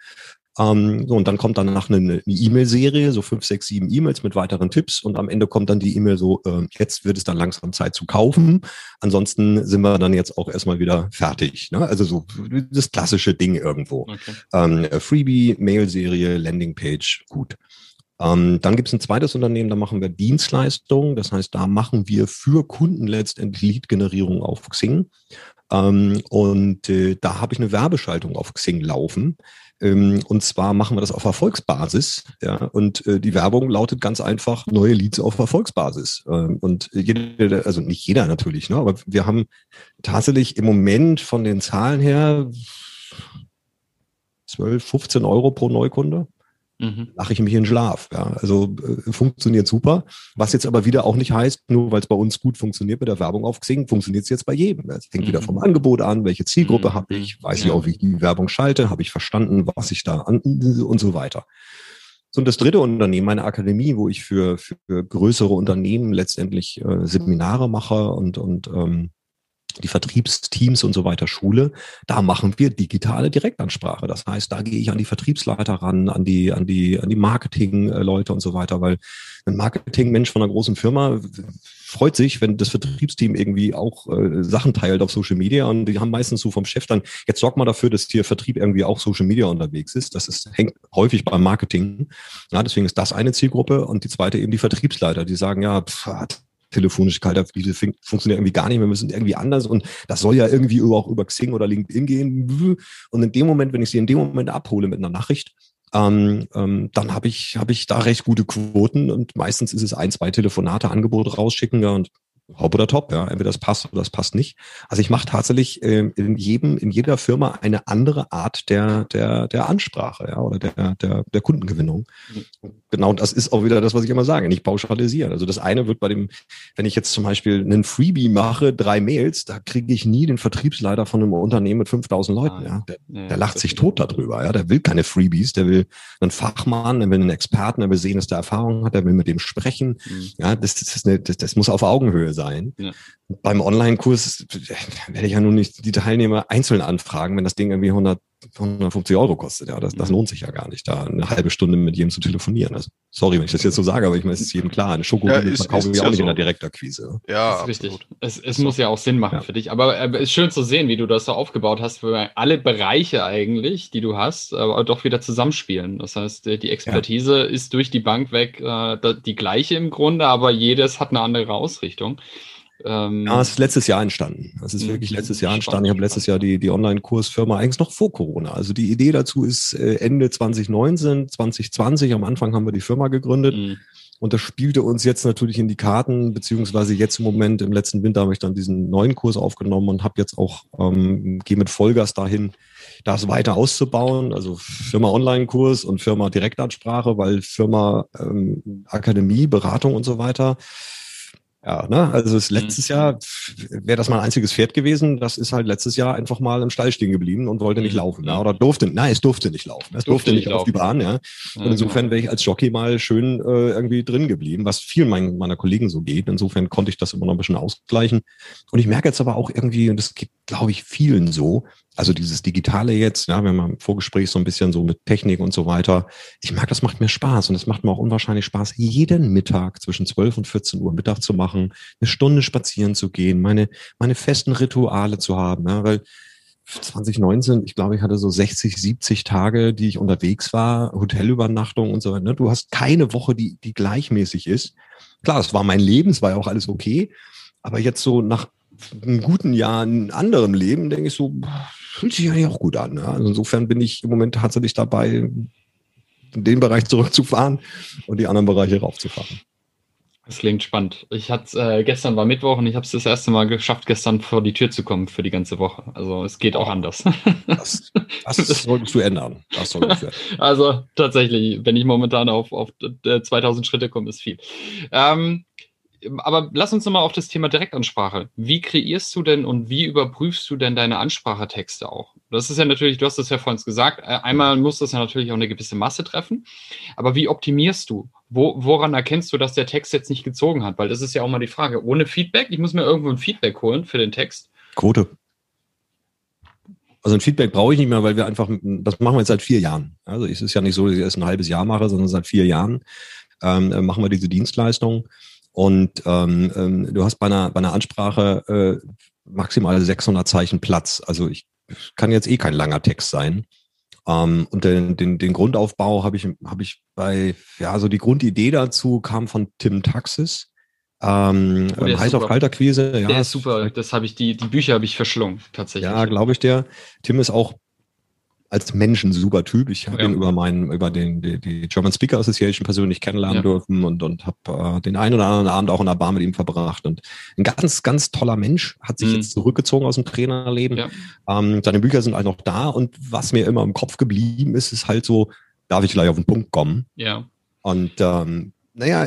B: Ähm, so, und dann kommt danach eine, eine E-Mail-Serie, so fünf, sechs, sieben E-Mails mit weiteren Tipps. Und am Ende kommt dann die E-Mail so, äh, jetzt wird es dann langsam Zeit zu kaufen. Ansonsten sind wir dann jetzt auch erstmal wieder fertig. Ne? Also so das klassische Ding irgendwo. Okay. Ähm, Freebie, Mail-Serie, Landingpage, gut. Ähm, dann gibt es ein zweites Unternehmen, da machen wir Dienstleistungen. Das heißt, da machen wir für Kunden letztendlich Lead-Generierung auf Xing. Ähm, und äh, da habe ich eine Werbeschaltung auf Xing laufen. Ähm, und zwar machen wir das auf Erfolgsbasis. Ja, und äh, die Werbung lautet ganz einfach neue Leads auf Erfolgsbasis. Ähm, und jeder, also nicht jeder natürlich, ne, aber wir haben tatsächlich im Moment von den Zahlen her 12, 15 Euro pro Neukunde mhm. lache ich mich in Schlaf. Ja, also äh, funktioniert super. Was jetzt aber wieder auch nicht heißt, nur weil es bei uns gut funktioniert mit der Werbung auf Xing, funktioniert es jetzt bei jedem. Es hängt mhm. wieder vom Angebot an, welche Zielgruppe mhm. habe ich, weiß ja. ich auch, wie ich die Werbung schalte, habe ich verstanden, was ich da an und so weiter. So, und das dritte Unternehmen, meine Akademie, wo ich für, für größere Unternehmen letztendlich äh, Seminare mache und, und ähm, die Vertriebsteams und so weiter schule, da machen wir digitale Direktansprache. Das heißt, da gehe ich an die Vertriebsleiter ran, an die, an die, an die Marketingleute und so weiter, weil ein Marketingmensch von einer großen Firma freut sich, wenn das Vertriebsteam irgendwie auch äh, Sachen teilt auf Social Media und die haben meistens so vom Chef dann, jetzt sorg mal dafür, dass hier Vertrieb irgendwie auch Social Media unterwegs ist. Das ist, hängt häufig beim Marketing. Ja, deswegen ist das eine Zielgruppe und die zweite eben die Vertriebsleiter, die sagen, ja, pff, telefonisch Kaltakquise funktioniert irgendwie gar nicht, wir müssen irgendwie anders und das soll ja irgendwie auch über Xing oder LinkedIn gehen. Und in dem Moment, wenn ich sie in dem Moment abhole mit einer Nachricht, ähm, ähm, dann habe ich, hab ich da recht gute Quoten und meistens ist es ein, zwei Telefonate, Angebote rausschicken ja, und Hop oder Top, ja, entweder das passt oder das passt nicht. Also ich mache tatsächlich äh, in jedem, in jeder Firma eine andere Art der der der Ansprache, ja, oder der der der Kundengewinnung. Mhm. Genau, das ist auch wieder das, was ich immer sage, nicht pauschalisieren. Also das eine wird bei dem, wenn ich jetzt zum Beispiel einen Freebie mache, drei Mails, da kriege ich nie den Vertriebsleiter von einem Unternehmen mit 5000 Leuten, ja. Der, ja, der lacht sich tot darüber, ja. Der will keine Freebies, der will einen Fachmann, der will einen Experten, der will sehen, dass der Erfahrung hat, der will mit dem sprechen. Mhm. Ja, das, das, ist eine, das, das muss auf Augenhöhe sein sein. Ja. Beim Online-Kurs werde ich ja nun nicht die Teilnehmer einzeln anfragen, wenn das Ding irgendwie 100 150 Euro kostet. Ja, das, das lohnt sich ja gar nicht, da eine halbe Stunde mit jedem zu telefonieren. Also, sorry, wenn ich das jetzt so sage, aber ich meine, es ist jedem klar. Eine Schokoriegel ja, verkaufen wir auch nicht so. in der Direktakquise.
C: Ja, das ist richtig. Es, es so. muss ja auch Sinn machen ja. für dich. Aber es äh, ist schön zu sehen, wie du das so aufgebaut hast, für alle Bereiche eigentlich, die du hast, aber doch wieder zusammenspielen. Das heißt, äh, die Expertise ja. ist durch die Bank weg äh, die gleiche im Grunde, aber jedes hat eine andere Ausrichtung.
B: Ähm, ja, es ist letztes Jahr entstanden. Es ist wirklich letztes Jahr entstanden. Ich habe letztes Jahr die, die Online-Kursfirma eigentlich noch vor Corona. Also die Idee dazu ist äh, Ende 2019, 2020. Am Anfang haben wir die Firma gegründet. Mhm. Und das spielte uns jetzt natürlich in die Karten, beziehungsweise jetzt im Moment, im letzten Winter habe ich dann diesen neuen Kurs aufgenommen und habe jetzt auch, ähm, gehe mit Vollgas dahin, das weiter auszubauen. Also Firma Online-Kurs und Firma Direktansprache, weil Firma ähm, Akademie, Beratung und so weiter ja, ne? Also es letztes mhm. Jahr wäre das mal ein einziges Pferd gewesen. Das ist halt letztes Jahr einfach mal im Stall stehen geblieben und wollte nicht mhm. laufen. Ja? Oder durfte, nein, es durfte nicht laufen. Es durfte, durfte nicht auf die Bahn, ja. Und insofern genau. wäre ich als Jockey mal schön äh, irgendwie drin geblieben, was vielen mein, meiner Kollegen so geht. Insofern konnte ich das immer noch ein bisschen ausgleichen. Und ich merke jetzt aber auch irgendwie, und das geht, glaube ich, vielen so, also dieses Digitale jetzt, ja, wenn man im Vorgespräch so ein bisschen so mit Technik und so weiter, ich merke, das macht mir Spaß und es macht mir auch unwahrscheinlich Spaß, jeden Mittag zwischen 12 und 14 Uhr Mittag zu machen, eine Stunde spazieren zu gehen, meine, meine festen Rituale zu haben, ja, weil 2019, ich glaube, ich hatte so 60, 70 Tage, die ich unterwegs war, Hotelübernachtung und so weiter. Ne? Du hast keine Woche, die, die gleichmäßig ist. Klar, es war mein Leben, es war ja auch alles okay. Aber jetzt so nach einem guten Jahr in anderem Leben, denke ich so, fühlt sich eigentlich auch gut an. Ne? Also insofern bin ich im Moment tatsächlich dabei, in den Bereich zurückzufahren und die anderen Bereiche raufzufahren.
C: Das klingt spannend. Ich hatte äh, gestern war Mittwoch und ich habe es das erste Mal geschafft, gestern vor die Tür zu kommen für die ganze Woche. Also es geht auch anders.
B: Das, das solltest du ändern. Das solltest du ändern.
C: Also tatsächlich, wenn ich momentan auf, auf 2000 Schritte komme, ist viel. Ähm, aber lass uns nochmal auf das Thema Direktansprache. Wie kreierst du denn und wie überprüfst du denn deine Ansprachertexte auch? Das ist ja natürlich, du hast das ja vorhin gesagt, äh, einmal muss das ja natürlich auch eine gewisse Masse treffen, aber wie optimierst du? Wo, woran erkennst du, dass der Text jetzt nicht gezogen hat? Weil das ist ja auch mal die Frage. Ohne Feedback, ich muss mir irgendwo ein Feedback holen für den Text.
B: Quote. Also ein Feedback brauche ich nicht mehr, weil wir einfach, das machen wir jetzt seit vier Jahren. Also es ist ja nicht so, dass ich erst ein halbes Jahr mache, sondern seit vier Jahren ähm, äh, machen wir diese Dienstleistung. Und ähm, ähm, du hast bei einer, bei einer Ansprache äh, maximal 600 Zeichen Platz. Also ich kann jetzt eh kein langer Text sein. Ähm, und den, den, den Grundaufbau habe ich, hab ich bei, ja, so die Grundidee dazu kam von Tim Taxis. Ähm, oh, heiß auf kalter Quise.
C: Ja, der ist super. Das habe ich, die, die Bücher habe ich verschlungen, tatsächlich.
B: Ja, glaube ich der. Tim ist auch als Mensch ein super Typ. Ich habe ja. ihn über meinen, über den, die, die, German Speaker Association persönlich kennenlernen ja. dürfen und, und habe äh, den einen oder anderen Abend auch in der Bar mit ihm verbracht. Und ein ganz, ganz toller Mensch, hat sich mhm. jetzt zurückgezogen aus dem Trainerleben. Ja. Ähm, seine Bücher sind halt noch da und was mir immer im Kopf geblieben ist, ist halt so, darf ich gleich auf den Punkt kommen?
C: Ja.
B: Und ähm, naja,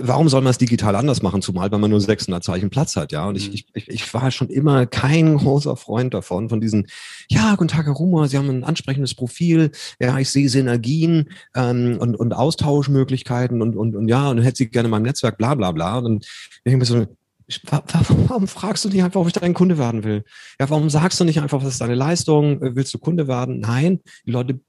B: warum soll man es digital anders machen, zumal wenn man nur 600 Zeichen Platz hat, ja? Und ich, mhm. ich, ich war schon immer kein großer Freund davon, von diesen, ja, guten Tag, Herr Rumor, Sie haben ein ansprechendes Profil, ja, ich sehe Synergien ähm, und, und Austauschmöglichkeiten und, und, und ja, und hätte Sie gerne in meinem Netzwerk, bla bla bla. Und dann denke ich mir so, Warum fragst du nicht einfach, ob ich dein Kunde werden will? Ja, warum sagst du nicht einfach, was ist deine Leistung? Willst du Kunde werden? Nein, die Leute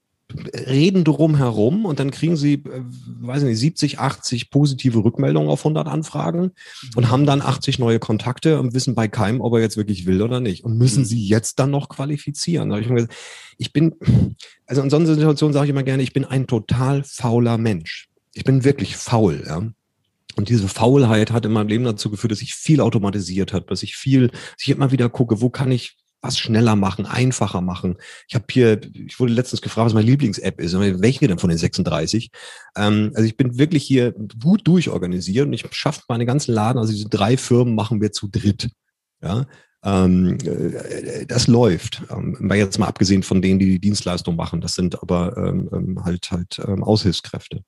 B: reden drum herum und dann kriegen sie, äh, weiß nicht, 70, 80 positive Rückmeldungen auf 100 Anfragen und haben dann 80 neue Kontakte und wissen bei keinem, ob er jetzt wirklich will oder nicht und müssen mhm. sie jetzt dann noch qualifizieren. Da ich, gesagt, ich bin, also in so einer Situation sage ich immer gerne, ich bin ein total fauler Mensch. Ich bin wirklich faul, ja. Und diese Faulheit hat in meinem Leben dazu geführt, dass ich viel automatisiert habe, dass ich viel, dass ich immer wieder gucke, wo kann ich was schneller machen, einfacher machen. Ich habe hier, ich wurde letztens gefragt, was meine Lieblings-App ist. Welche denn von den 36? Ähm, also ich bin wirklich hier gut durchorganisiert und ich schaffe meine ganzen Laden, also diese drei Firmen machen wir zu dritt. Ja, ähm, äh, das läuft. Ähm, jetzt mal abgesehen von denen, die die Dienstleistung machen. Das sind aber ähm, ähm halt halt ähm, Aushilfskräfte.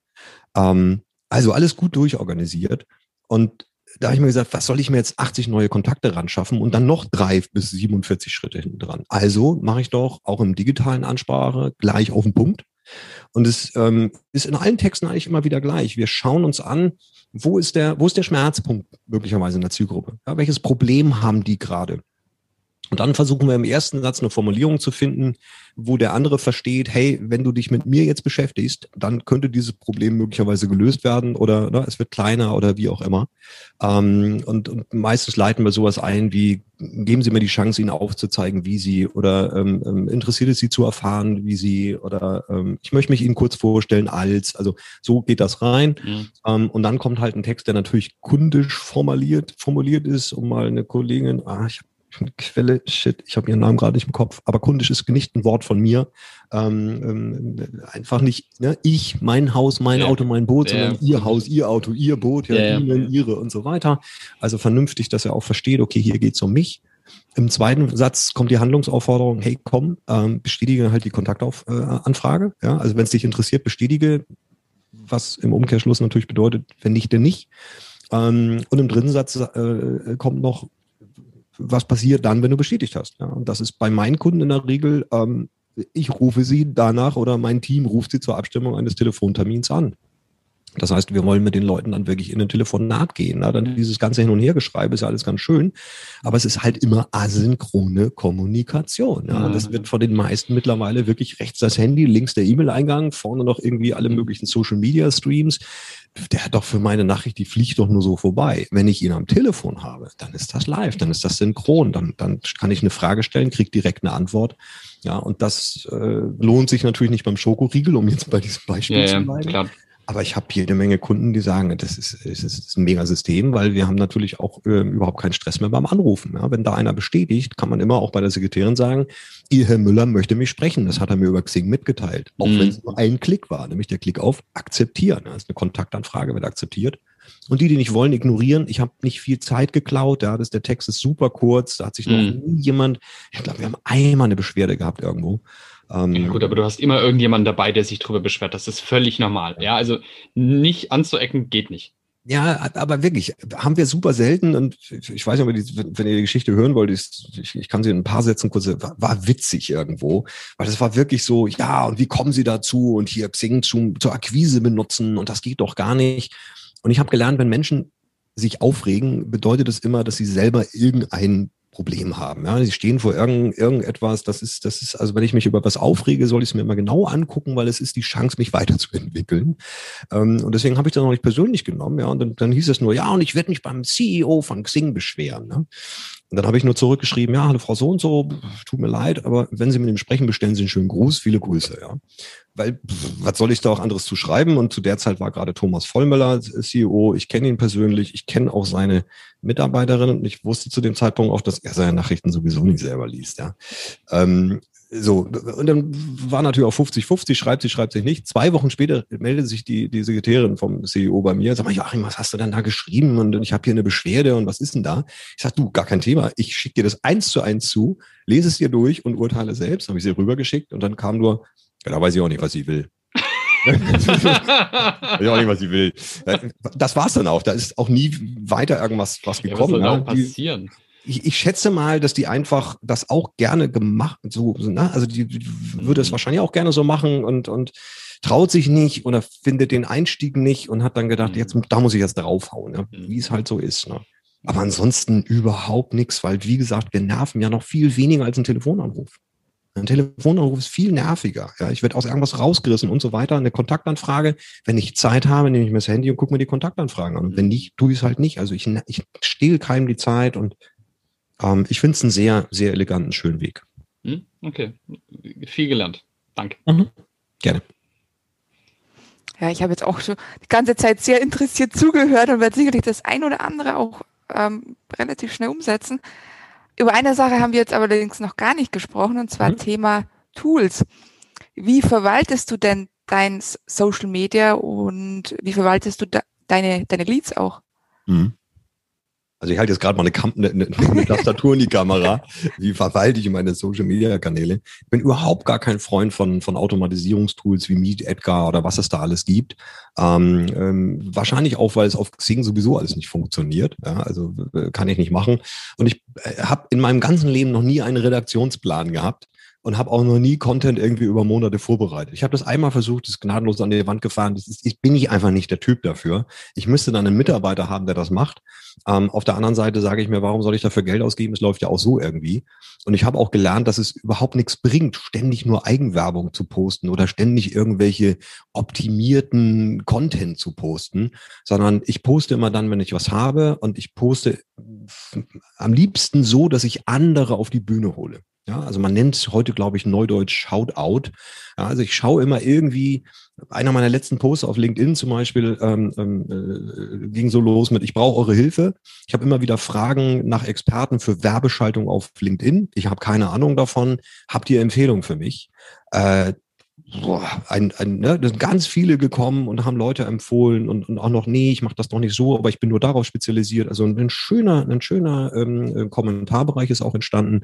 B: Ähm, also alles gut durchorganisiert. Und da habe ich mir gesagt, was soll ich mir jetzt 80 neue Kontakte ran schaffen und dann noch drei bis 47 Schritte hinten dran. Also mache ich doch auch im digitalen Ansprache gleich auf den Punkt. Und es ähm, ist in allen Texten eigentlich immer wieder gleich. Wir schauen uns an, wo ist der, wo ist der Schmerzpunkt möglicherweise in der Zielgruppe? Ja, welches Problem haben die gerade? Und dann versuchen wir im ersten Satz eine Formulierung zu finden, wo der andere versteht, hey, wenn du dich mit mir jetzt beschäftigst, dann könnte dieses Problem möglicherweise gelöst werden oder ne, es wird kleiner oder wie auch immer. Ähm, und, und, meistens leiten wir sowas ein wie, geben Sie mir die Chance, Ihnen aufzuzeigen, wie Sie oder ähm, ähm, interessiert es Sie zu erfahren, wie Sie oder ähm, ich möchte mich Ihnen kurz vorstellen als, also so geht das rein. Mhm. Und dann kommt halt ein Text, der natürlich kundisch formuliert, formuliert ist, um mal eine Kollegin, ah, ich habe Quelle, shit, ich habe ihren Namen gerade nicht im Kopf, aber kundisch ist nicht ein Wort von mir. Ähm, ähm, einfach nicht ne, ich, mein Haus, mein ja. Auto, mein Boot, ja. sondern ihr Haus, ihr Auto, ihr Boot, ja, Ihnen, ihre und so weiter. Also vernünftig, dass er auch versteht, okay, hier geht's um mich. Im zweiten Satz kommt die Handlungsaufforderung, hey, komm, ähm, bestätige halt die Kontaktanfrage. Äh, ja, also wenn es dich interessiert, bestätige, was im Umkehrschluss natürlich bedeutet, wenn nicht, denn nicht. Ähm, und im dritten Satz äh, kommt noch, was passiert dann, wenn du bestätigt hast. Ja, und das ist bei meinen Kunden in der Regel, ähm, ich rufe sie danach oder mein Team ruft sie zur Abstimmung eines Telefontermins an. Das heißt, wir wollen mit den Leuten dann wirklich in ein Telefonat gehen. Na, dann dieses ganze Hin- und Hergeschreibe ist ja alles ganz schön, aber es ist halt immer asynchrone Kommunikation. Ja. Und das wird von den meisten mittlerweile wirklich rechts das Handy, links der E-Mail-Eingang, vorne noch irgendwie alle möglichen Social-Media-Streams der hat doch für meine Nachricht, die fliegt doch nur so vorbei. Wenn ich ihn am Telefon habe, dann ist das live, dann ist das synchron, dann, dann kann ich eine Frage stellen, kriege direkt eine Antwort. Ja, und das äh, lohnt sich natürlich nicht beim Schokoriegel, um jetzt bei diesem Beispiel ja, zu bleiben. Ja, aber ich habe jede Menge Kunden, die sagen, das ist, das ist ein mega System, weil wir haben natürlich auch äh, überhaupt keinen Stress mehr beim Anrufen. Ja? Wenn da einer bestätigt, kann man immer auch bei der Sekretärin sagen, ihr Herr Müller möchte mich sprechen. Das hat er mir über Xing mitgeteilt. Auch mhm. wenn es nur ein Klick war, nämlich der Klick auf akzeptieren. Das ist eine Kontaktanfrage, wird akzeptiert. Und die, die nicht wollen, ignorieren. Ich habe nicht viel Zeit geklaut. Ja, das, der Text ist super kurz. Da hat sich noch
C: Mhm.
B: nie jemand, ich glaube, wir haben einmal eine Beschwerde gehabt irgendwo. Ähm,
C: Ja, gut, aber du hast immer irgendjemanden dabei, der sich drüber beschwert. Das ist völlig normal. Ja, also nicht anzuecken geht nicht.
B: Ja, aber wirklich, haben wir super selten und ich weiß nicht, ob ihr die, wenn ihr die Geschichte hören wollt, ich, ich kann sie in ein paar Sätzen kurz, war, war witzig irgendwo, weil das war wirklich so, ja, und wie kommen sie dazu und hier Xing zum, zur Akquise benutzen und das geht doch gar nicht. Und ich habe gelernt, wenn Menschen sich aufregen, bedeutet das immer, dass sie selber irgendein Problem haben. Ja, sie stehen vor irgend, irgendetwas, das ist, das ist, also wenn ich mich über was aufrege, soll ich es mir immer genau angucken, weil es ist die Chance, mich weiterzuentwickeln. Ähm, und deswegen habe ich das noch nicht persönlich genommen, ja. Und dann, dann hieß es nur, ja, und ich werde mich beim CEO von Xing beschweren. Ne? Und dann habe ich nur zurückgeschrieben, ja, hallo Frau so und so, tut mir leid, aber wenn Sie mit ihm sprechen, bestellen Sie einen schönen Gruß, viele Grüße, ja. Weil, was soll ich da auch anderes zu schreiben? Und zu der Zeit war gerade Thomas Vollmöller CEO. Ich kenne ihn persönlich. Ich kenne auch seine Mitarbeiterin. Und ich wusste zu dem Zeitpunkt auch, dass er seine Nachrichten sowieso nicht selber liest, ja. Ähm, so, und dann war natürlich auch 50-50, schreibt sie, schreibt sich nicht. Zwei Wochen später meldet sich die, die Sekretärin vom CEO bei mir, sag mal, Joachim, was hast du denn da geschrieben? Und ich habe hier eine Beschwerde und was ist denn da? Ich sag, du, gar kein Thema. Ich schicke dir das eins zu eins zu, lese es dir durch und urteile selbst. Habe ich sie rübergeschickt und dann kam nur, ja, da weiß ich auch nicht, was sie will. Weiß ich auch nicht, was sie will. Das war's dann auch. Da ist auch nie weiter irgendwas was
C: Ja, was
B: gekommen.
C: soll
B: Die-
C: passieren?
B: ich, ich schätze mal, dass die einfach das auch gerne gemacht, so, ne? also die, die würde es
C: Mhm.
B: wahrscheinlich auch gerne so machen und, und traut sich nicht oder findet den Einstieg nicht und hat dann gedacht,
C: Mhm.
B: jetzt, da muss ich jetzt draufhauen, ne?
C: Mhm.
B: wie es halt so ist. Ne? Aber ansonsten überhaupt nichts, weil wie gesagt, wir nerven ja noch viel weniger als ein Telefonanruf. Ein Telefonanruf ist viel nerviger. Ja, ich werde aus irgendwas rausgerissen und so weiter. Eine Kontaktanfrage, wenn ich Zeit habe, nehme ich mir das Handy und gucke mir die Kontaktanfragen an. Und wenn nicht, tue ich es halt nicht. Also ich, ich stehle keinem die Zeit und ähm, ich finde es einen sehr, sehr eleganten, schönen Weg.
C: Hm? Okay, viel gelernt. Danke.
B: Gerne.
D: Ja, ich habe jetzt auch schon die ganze Zeit sehr interessiert zugehört und werde sicherlich das ein oder andere auch ähm, relativ schnell umsetzen. Über eine Sache haben wir jetzt allerdings noch gar nicht gesprochen, und zwar
B: Mhm.
D: Thema Tools. Wie verwaltest du denn dein Social Media und wie verwaltest du da, deine, deine Leads auch?
B: Also ich halte jetzt gerade mal eine, Kam eine, eine Tastatur in die Kamera. Wie verwalte ich meine Social-Media-Kanäle? Ich bin überhaupt gar kein Freund von, von Automatisierungstools wie Meet, Edgar oder was es da alles gibt. Ähm, ähm, wahrscheinlich auch, weil es auf Xing sowieso alles nicht funktioniert. Ja, also äh, kann ich nicht machen. Und ich äh, habe in meinem ganzen Leben noch nie einen Redaktionsplan gehabt und habe auch noch nie Content irgendwie über Monate vorbereitet. Ich habe das einmal versucht, das ist gnadenlos an die Wand gefahren. Das ist, ich bin ich einfach nicht der Typ dafür. Ich müsste dann einen Mitarbeiter haben, der das macht. Ähm, auf der anderen Seite sage ich mir, warum soll ich dafür Geld ausgeben? Es läuft ja auch so irgendwie. Und ich habe auch gelernt, dass es überhaupt nichts bringt, ständig nur Eigenwerbung zu posten oder ständig irgendwelche optimierten Content zu posten, sondern ich poste immer dann, wenn ich was habe und ich poste am liebsten so, dass ich andere auf die Bühne hole. Ja, also man nennt es heute, glaube ich, Neudeutsch Shoutout. Ja, also ich schaue immer irgendwie, einer meiner letzten Posts auf LinkedIn zum Beispiel ähm, ähm, äh, ging so los mit, ich brauche eure Hilfe. Ich habe immer wieder Fragen nach Experten für Werbeschaltung auf LinkedIn. Ich habe keine Ahnung davon. Habt ihr Empfehlungen für mich? Äh, boah, ein, ein, ne, da sind ganz viele gekommen und haben Leute empfohlen und, und auch noch, nee, ich mache das doch nicht so, aber ich bin nur darauf spezialisiert. Also ein schöner, ein schöner ähm, Kommentarbereich ist auch entstanden.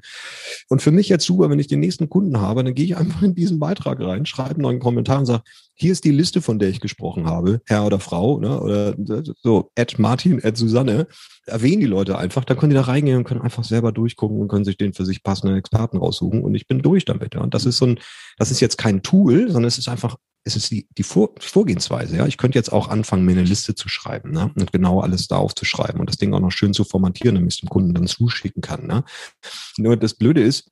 B: Und für mich jetzt super, wenn ich den nächsten Kunden habe, dann gehe ich einfach in diesen Beitrag rein, schreibe einen neuen Kommentar und sage, hier ist die Liste, von der ich gesprochen habe, Herr oder Frau, ne, oder so, Ed Martin, Ed Susanne, erwähnen die Leute einfach, dann können die da reingehen und können einfach selber durchgucken und können sich den für sich passenden Experten raussuchen und ich bin durch damit. Ja. Und das ist so ein, das ist jetzt kein Tool, sondern es ist einfach, es ist die, die Vor Vorgehensweise. Ja, ich könnte jetzt auch anfangen, mir eine Liste zu schreiben ne? und genau alles da aufzuschreiben und das Ding auch noch schön zu formatieren, damit ich dem Kunden dann zuschicken kann. Ne? Nur das Blöde ist,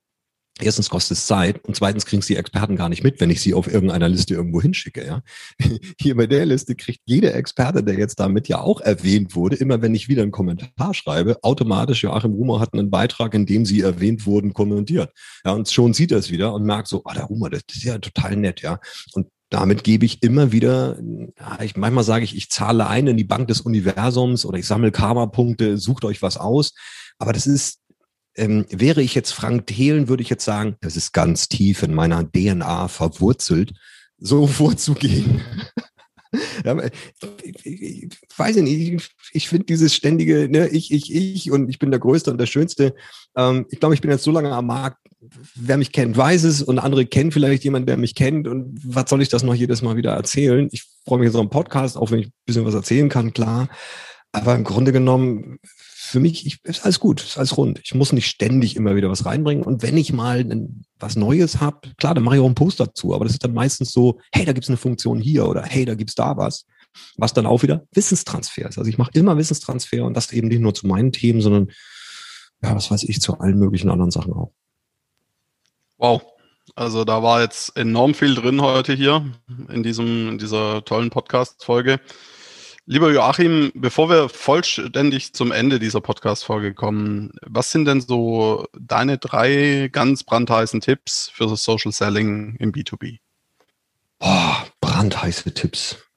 B: Erstens kostet es Zeit und zweitens kriegen es die Experten gar nicht mit, wenn ich sie auf irgendeiner Liste irgendwo hinschicke. Ja? Hier bei der Liste kriegt jeder Experte, der jetzt damit ja auch erwähnt wurde, immer wenn ich wieder einen Kommentar schreibe, automatisch Joachim Rumer hat einen Beitrag, in dem sie erwähnt wurden, kommentiert. Ja, und schon sieht er es wieder und merkt so, ah, der Rumer, das ist ja total nett, ja. Und damit gebe ich immer wieder, ich, manchmal sage ich, ich zahle ein in die Bank des Universums oder ich sammle Karma-Punkte, sucht euch was aus. Aber das ist ähm, wäre ich jetzt Frank Thelen, würde ich jetzt sagen, das ist ganz tief in meiner DNA verwurzelt, so vorzugehen. Ich, weiß nicht, ich, ich finde dieses ständige, ne, ich, ich, ich und ich bin der Größte und der Schönste. Ähm, ich glaube, ich bin jetzt so lange am Markt, wer mich kennt, weiß es und andere kennen vielleicht jemanden, der mich kennt und was soll ich das noch jedes Mal wieder erzählen? Ich freue mich jetzt auf einen Podcast, auch wenn ich ein bisschen was erzählen kann, klar. Aber im Grunde genommen, für mich ich, ist alles gut, ist alles rund. Ich muss nicht ständig immer wieder was reinbringen. Und wenn ich mal was Neues habe, klar, dann mache ich auch einen Post dazu. Aber das ist dann meistens so, hey, da gibt's eine Funktion hier oder hey, da gibt's da was. Was dann auch wieder Wissenstransfer ist. Also ich mache immer Wissenstransfer und das eben nicht nur zu meinen Themen, sondern ja, was weiß ich, zu allen möglichen anderen Sachen auch.
A: Wow. Also da war jetzt enorm viel drin heute hier in diesem, in dieser tollen Podcast-Folge. Lieber Joachim, bevor wir vollständig zum Ende dieser Podcast-Folge kommen, was sind denn so deine drei ganz brandheißen Tipps für das Social Selling im B2B?
B: Boah, brandheiße Tipps.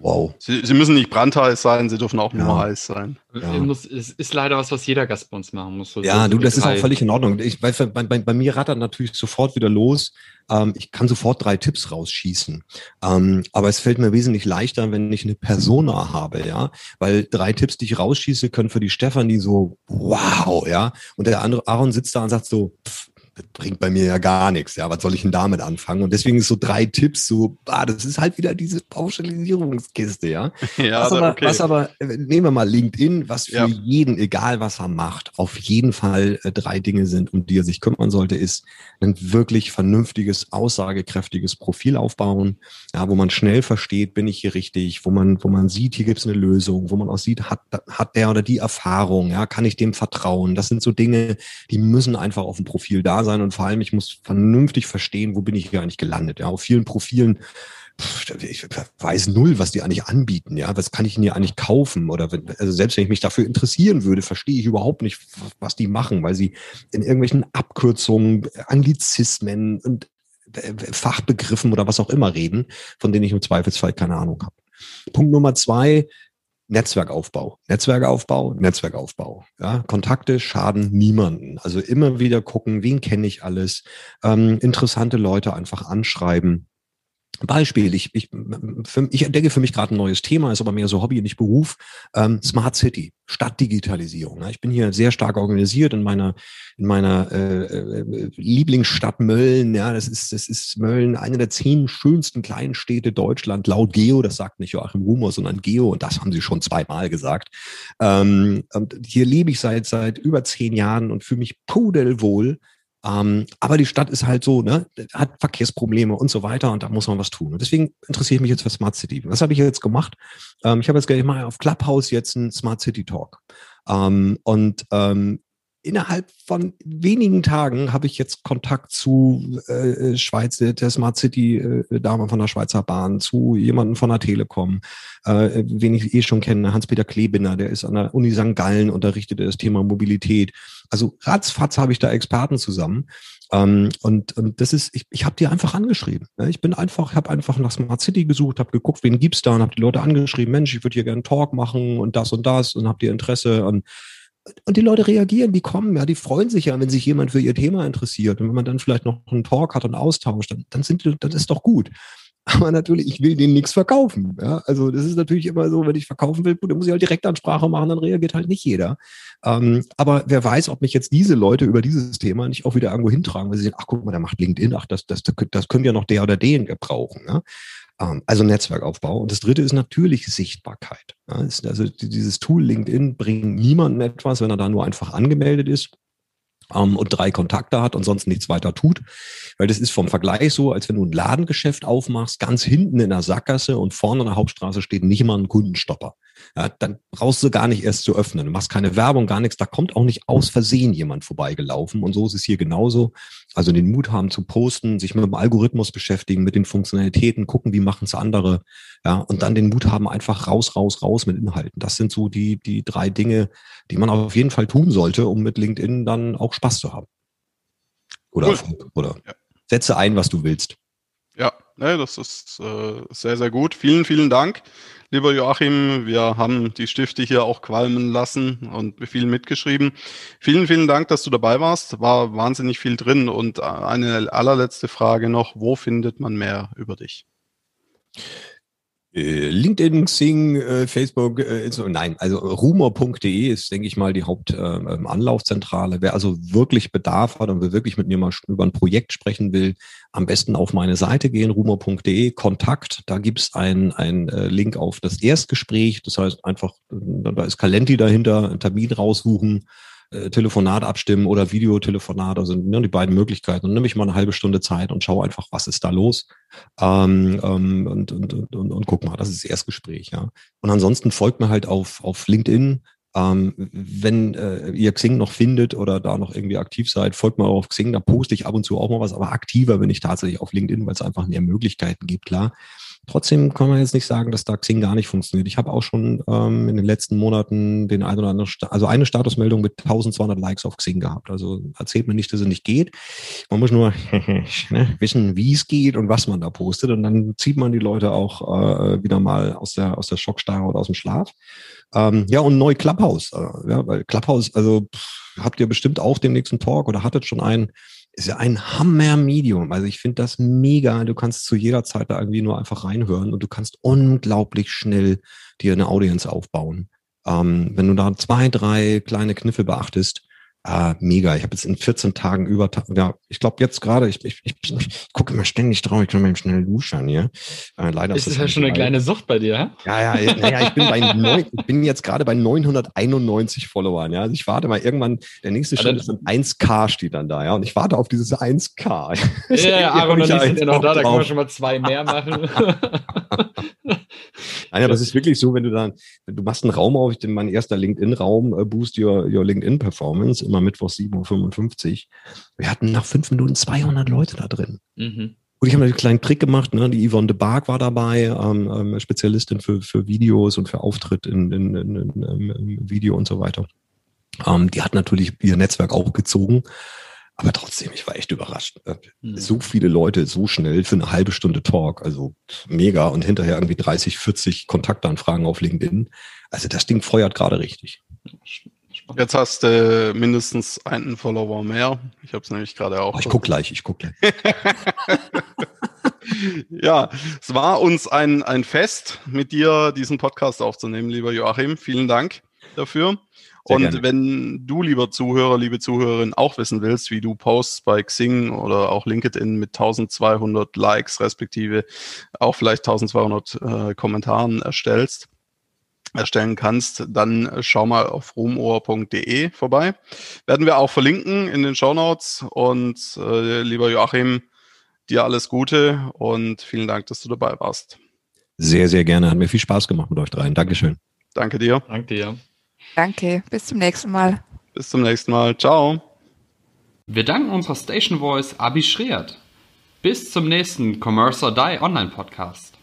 B: Wow.
A: Sie, Sie, müssen nicht brandheiß sein, sie dürfen auch nur ja. heiß sein.
C: Ja. Muss, es ist leider was, was jeder Gast bei uns machen muss.
B: So ja, so du, das ist auch völlig in Ordnung. Ich, bei, bei, bei, mir rattert natürlich sofort wieder los. Ähm, ich kann sofort drei Tipps rausschießen. Ähm, aber es fällt mir wesentlich leichter, wenn ich eine Persona habe, ja. Weil drei Tipps, die ich rausschieße, können für die Stefanie so, wow, ja. Und der andere Aaron sitzt da und sagt so, pff, bringt bei mir ja gar nichts. Ja, was soll ich denn damit anfangen? Und deswegen ist so drei Tipps so, ah, das ist halt wieder diese Pauschalisierungskiste, ja. ja was, aber, okay. was aber, äh, nehmen wir mal LinkedIn, was für ja. jeden, egal was er macht, auf jeden Fall äh, drei Dinge sind, um die er sich kümmern sollte, ist ein wirklich vernünftiges, aussagekräftiges Profil aufbauen, ja, wo man schnell versteht, bin ich hier richtig, wo man, wo man sieht, hier gibt es eine Lösung, wo man auch sieht, hat, hat der oder die Erfahrung, ja, kann ich dem vertrauen? Das sind so Dinge, die müssen einfach auf dem Profil da sein sein und vor allem, ich muss vernünftig verstehen, wo bin ich hier eigentlich gelandet. Ja, auf vielen Profilen ich weiß null, was die eigentlich anbieten, ja, was kann ich denn hier eigentlich kaufen oder wenn, also selbst wenn ich mich dafür interessieren würde, verstehe ich überhaupt nicht, was die machen, weil sie in irgendwelchen Abkürzungen, Anglizismen und äh, Fachbegriffen oder was auch immer reden, von denen ich im Zweifelsfall keine Ahnung habe. Punkt Nummer zwei, Netzwerkaufbau, Netzwerkaufbau, Netzwerkaufbau. Ja, Kontakte schaden niemanden. Also immer wieder gucken, wen kenne ich alles, ähm, interessante Leute einfach anschreiben Beispiel, ich, ich, für, ich entdecke für mich gerade ein neues Thema, ist aber mehr so Hobby, nicht Beruf. Ähm, Smart City, Stadtdigitalisierung. Ich bin hier sehr stark organisiert in meiner, in meiner äh, äh, Lieblingsstadt Mölln. Ja, das ist, das ist Mölln, eine der zehn schönsten kleinen Städte Deutschland, laut Geo. Das sagt nicht Joachim Rumor, sondern Geo. Und das haben sie schon zweimal gesagt. Ähm, und hier lebe ich seit, seit über zehn Jahren und fühle mich pudelwohl ähm, aber die Stadt ist halt so, ne, hat Verkehrsprobleme und so weiter und da muss man was tun. Und deswegen interessiere ich mich jetzt für Smart City. Was habe ich jetzt gemacht? Ähm, ich habe jetzt gleich mal auf Clubhouse jetzt einen Smart City Talk. Ähm, und ähm, innerhalb von wenigen Tagen habe ich jetzt Kontakt zu äh, Schweiz, der Smart City äh, Dame von der Schweizer Bahn, zu jemandem von der Telekom, äh, wen ich eh schon kenne, Hans-Peter Klebinder, der ist an der Uni St. Gallen, unterrichtet das Thema Mobilität. Also ratzfatz habe ich da Experten zusammen. Ähm, und, und das ist, ich, ich habe die einfach angeschrieben. Ne? Ich bin einfach, habe einfach nach Smart City gesucht, habe geguckt, wen gibt's da und habe die Leute angeschrieben, Mensch, ich würde hier gerne einen Talk machen und das und das und habt ihr Interesse an und die Leute reagieren, die kommen, ja, die freuen sich ja, wenn sich jemand für ihr Thema interessiert. Und wenn man dann vielleicht noch einen Talk hat und austauscht, dann, dann sind, das ist doch gut. Aber natürlich, ich will denen nichts verkaufen. Ja? Also das ist natürlich immer so, wenn ich verkaufen will, dann muss ich halt Direktansprache machen, dann reagiert halt nicht jeder. Ähm, aber wer weiß, ob mich jetzt diese Leute über dieses Thema nicht auch wieder irgendwo hintragen, weil sie sehen, ach guck mal, der macht LinkedIn, ach, das, das, das können ja noch der oder den gebrauchen. Ja? Ähm, also Netzwerkaufbau. Und das dritte ist natürlich Sichtbarkeit. Also dieses Tool LinkedIn bringt niemandem etwas, wenn er da nur einfach angemeldet ist ähm, und drei Kontakte hat und sonst nichts weiter tut. Weil das ist vom Vergleich so, als wenn du ein Ladengeschäft aufmachst, ganz hinten in der Sackgasse und vorne an der Hauptstraße steht nicht mal ein Kundenstopper ja, dann brauchst du gar nicht erst zu öffnen. Du machst keine Werbung, gar nichts. Da kommt auch nicht aus Versehen jemand vorbeigelaufen. Und so ist es hier genauso. Also den Mut haben zu posten, sich mit dem Algorithmus beschäftigen, mit den Funktionalitäten, gucken, wie machen es andere. Ja, und dann den Mut haben, einfach raus, raus, raus mit Inhalten. Das sind so die, die drei Dinge, die man auf jeden Fall tun sollte, um mit LinkedIn dann auch Spaß zu haben. Oder, cool. oder ja. setze ein, was du willst.
A: Ja, ne, das ist äh, sehr, sehr gut. Vielen, vielen Dank. Lieber Joachim, wir haben die Stifte hier auch qualmen lassen und viel mitgeschrieben. Vielen, vielen Dank, dass du dabei warst. War wahnsinnig viel drin. Und eine allerletzte Frage noch, wo findet man mehr über dich?
B: Äh, LinkedIn, Xing, äh, Facebook, äh, nein, also rumor.de ist, denke ich mal, die Hauptanlaufzentrale. Ähm, Wer also wirklich Bedarf hat und will wirklich mit mir mal über ein Projekt sprechen will, am besten auf meine Seite gehen, rumor.de, Kontakt. Da gibt's ein, ein Link auf das Erstgespräch. Das heißt einfach, da ist Calenti dahinter, einen Termin raussuchen äh, Telefonat abstimmen oder Videotelefonat, also ne, die beiden Möglichkeiten. Und nehme ich mal eine halbe Stunde Zeit und schaue einfach, was ist da los. Ähm, ähm, und, und, und, und, und guck mal, das ist das Erstgespräch, ja. Und ansonsten folgt mir halt auf, auf LinkedIn. Ähm, wenn äh, ihr Xing noch findet oder da noch irgendwie aktiv seid, folgt mal auf Xing, da poste ich ab und zu auch mal was, aber aktiver bin ich tatsächlich auf LinkedIn, weil es einfach mehr Möglichkeiten gibt, klar. Trotzdem kann man jetzt nicht sagen, dass da Xing gar nicht funktioniert. Ich habe auch schon ähm, in den letzten Monaten den einen oder anderen, also eine Statusmeldung mit 1200 Likes auf Xing gehabt. Also erzählt mir nicht, dass es nicht geht. Man muss nur ne, wissen, wie es geht und was man da postet. Und dann zieht man die Leute auch äh, wieder mal aus der, aus der Schockstarre oder aus dem Schlaf. Ähm, ja, und neu Clubhouse. Äh, ja, weil Clubhouse, also pff, habt ihr bestimmt auch den nächsten Talk oder hattet schon einen ist ja ein Hammer-Medium. Also ich finde das mega. Du kannst zu jeder Zeit da irgendwie nur einfach reinhören und du kannst unglaublich schnell dir eine Audience aufbauen. Ähm, wenn du da zwei, drei kleine Kniffe beachtest, Ah, mega. Ich habe jetzt in 14 Tagen über, ja, ich glaube jetzt gerade, ich, ich, ich, ich gucke immer ständig drauf, ich kann mal schnell duschen hier.
C: Äh, leider ist das ja schon eine kleine Sucht bei dir?
B: Ja, ja, naja, ich bin bei neun, ich bin jetzt gerade bei 991 Followern, ja. Also ich warte mal irgendwann, der nächste Schritt ist dann 1K steht dann da, ja. Und ich warte auf dieses 1K.
C: Ja, ja Aaron und ich sind ja noch da, da können wir schon mal zwei mehr machen.
B: Nein, aber es ist wirklich so, wenn du dann, du machst einen Raum auf, ich mein erster LinkedIn-Raum, äh, Boost Your, your LinkedIn-Performance, immer Mittwoch 7.55 Uhr. Wir hatten nach fünf Minuten 200 Leute da drin. Mhm. Und ich habe einen kleinen Trick gemacht, ne? die Yvonne de Barg war dabei, ähm, ähm, Spezialistin für, für Videos und für Auftritt in, in, in, in, in Video und so weiter. Ähm, die hat natürlich ihr Netzwerk auch gezogen. Aber trotzdem, ich war echt überrascht. Mhm. So viele Leute so schnell für eine halbe Stunde Talk, also mega. Und hinterher irgendwie 30, 40 Kontaktanfragen auf LinkedIn. Also das Ding feuert gerade richtig.
A: Jetzt hast du äh, mindestens einen Follower mehr. Ich habe es nämlich gerade auch.
B: Oh, ich guck gleich, ich guck gleich.
A: ja, es war uns ein, ein Fest, mit dir diesen Podcast aufzunehmen, lieber Joachim. Vielen Dank dafür. Sehr und gerne. wenn du, lieber Zuhörer, liebe Zuhörerin, auch wissen willst, wie du Posts bei Xing oder auch LinkedIn mit 1200 Likes respektive auch vielleicht 1200 äh, Kommentaren erstellst, erstellen kannst, dann schau mal auf rumohr.de vorbei. Werden wir auch verlinken in den Show Notes und äh, lieber Joachim, dir alles Gute und vielen Dank, dass du dabei warst.
B: Sehr, sehr gerne. Hat mir viel Spaß gemacht mit euch dreien. Dankeschön.
A: Danke dir.
C: Danke dir.
D: Danke, bis zum nächsten Mal.
A: Bis zum nächsten Mal. Ciao.
C: Wir danken unserer Station Voice Abi Schreert. Bis zum nächsten Commerce or Die Online Podcast.